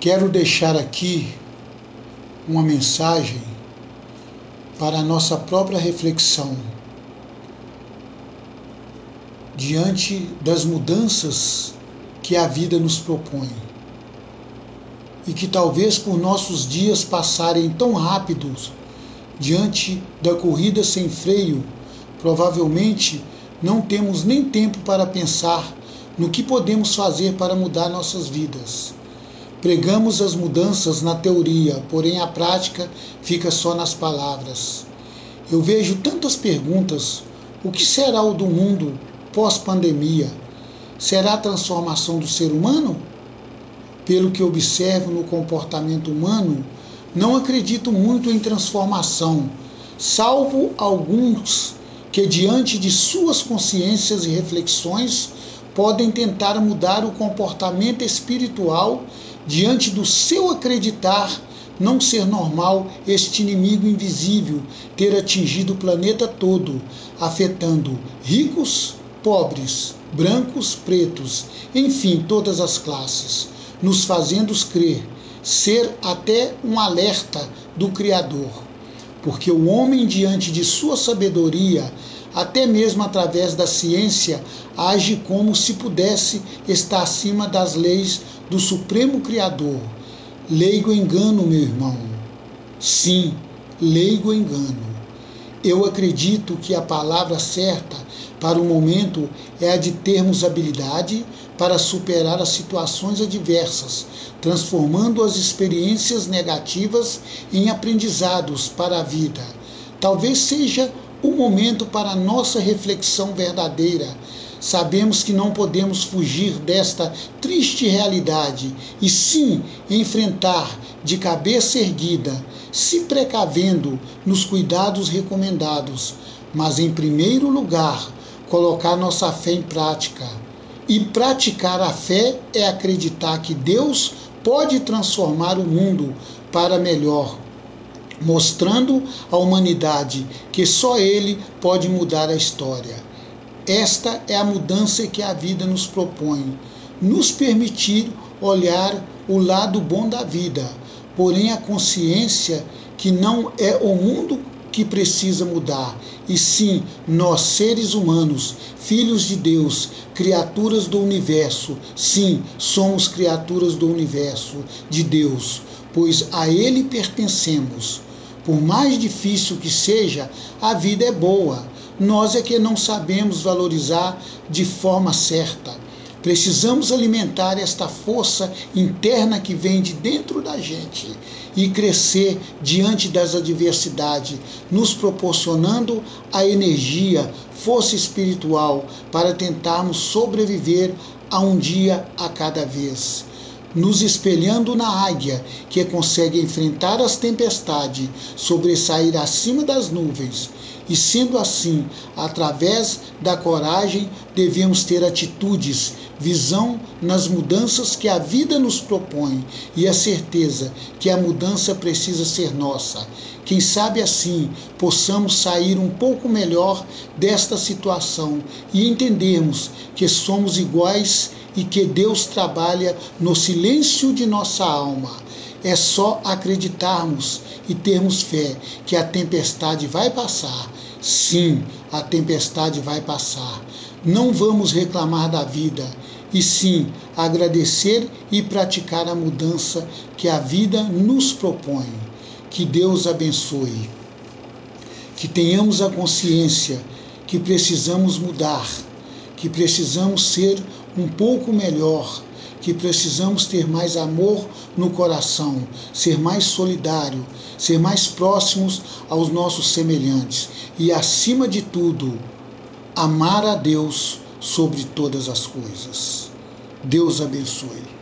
Quero deixar aqui uma mensagem para a nossa própria reflexão diante das mudanças que a vida nos propõe. E que talvez por nossos dias passarem tão rápidos diante da corrida sem freio, provavelmente não temos nem tempo para pensar no que podemos fazer para mudar nossas vidas. Pregamos as mudanças na teoria, porém a prática fica só nas palavras. Eu vejo tantas perguntas: o que será o do mundo pós-pandemia? Será a transformação do ser humano? Pelo que observo no comportamento humano, não acredito muito em transformação, salvo alguns que, diante de suas consciências e reflexões, podem tentar mudar o comportamento espiritual diante do seu acreditar não ser normal este inimigo invisível ter atingido o planeta todo, afetando ricos, pobres, brancos, pretos, enfim, todas as classes, nos fazendo crer ser até um alerta do Criador. Porque o homem, diante de sua sabedoria, até mesmo através da ciência, age como se pudesse estar acima das leis do Supremo Criador. Leigo engano, meu irmão. Sim, leigo engano. Eu acredito que a palavra certa para o momento é a de termos habilidade para superar as situações adversas, transformando as experiências negativas em aprendizados para a vida. Talvez seja o momento para nossa reflexão verdadeira. Sabemos que não podemos fugir desta triste realidade e sim enfrentar de cabeça erguida, se precavendo nos cuidados recomendados, mas em primeiro lugar, colocar nossa fé em prática. E praticar a fé é acreditar que Deus pode transformar o mundo para melhor mostrando à humanidade que só Ele pode mudar a história. Esta é a mudança que a vida nos propõe, nos permitir olhar o lado bom da vida, porém a consciência que não é o mundo que precisa mudar, e sim nós, seres humanos, filhos de Deus, criaturas do universo. Sim, somos criaturas do universo, de Deus, pois a Ele pertencemos. Por mais difícil que seja, a vida é boa. Nós é que não sabemos valorizar de forma certa. Precisamos alimentar esta força interna que vem de dentro da gente e crescer diante das adversidades, nos proporcionando a energia, força espiritual para tentarmos sobreviver a um dia a cada vez nos espelhando na águia, que consegue enfrentar as tempestades, sobressair acima das nuvens. E sendo assim, através da coragem, devemos ter atitudes, visão nas mudanças que a vida nos propõe e a certeza que a mudança precisa ser nossa. Quem sabe assim possamos sair um pouco melhor desta situação e entendermos que somos iguais e que Deus trabalha no silêncio de nossa alma. É só acreditarmos e termos fé que a tempestade vai passar. Sim, a tempestade vai passar. Não vamos reclamar da vida, e sim agradecer e praticar a mudança que a vida nos propõe. Que Deus abençoe. Que tenhamos a consciência que precisamos mudar, que precisamos ser um pouco melhor, que precisamos ter mais amor no coração, ser mais solidário, ser mais próximos aos nossos semelhantes e, acima de tudo, amar a Deus sobre todas as coisas. Deus abençoe.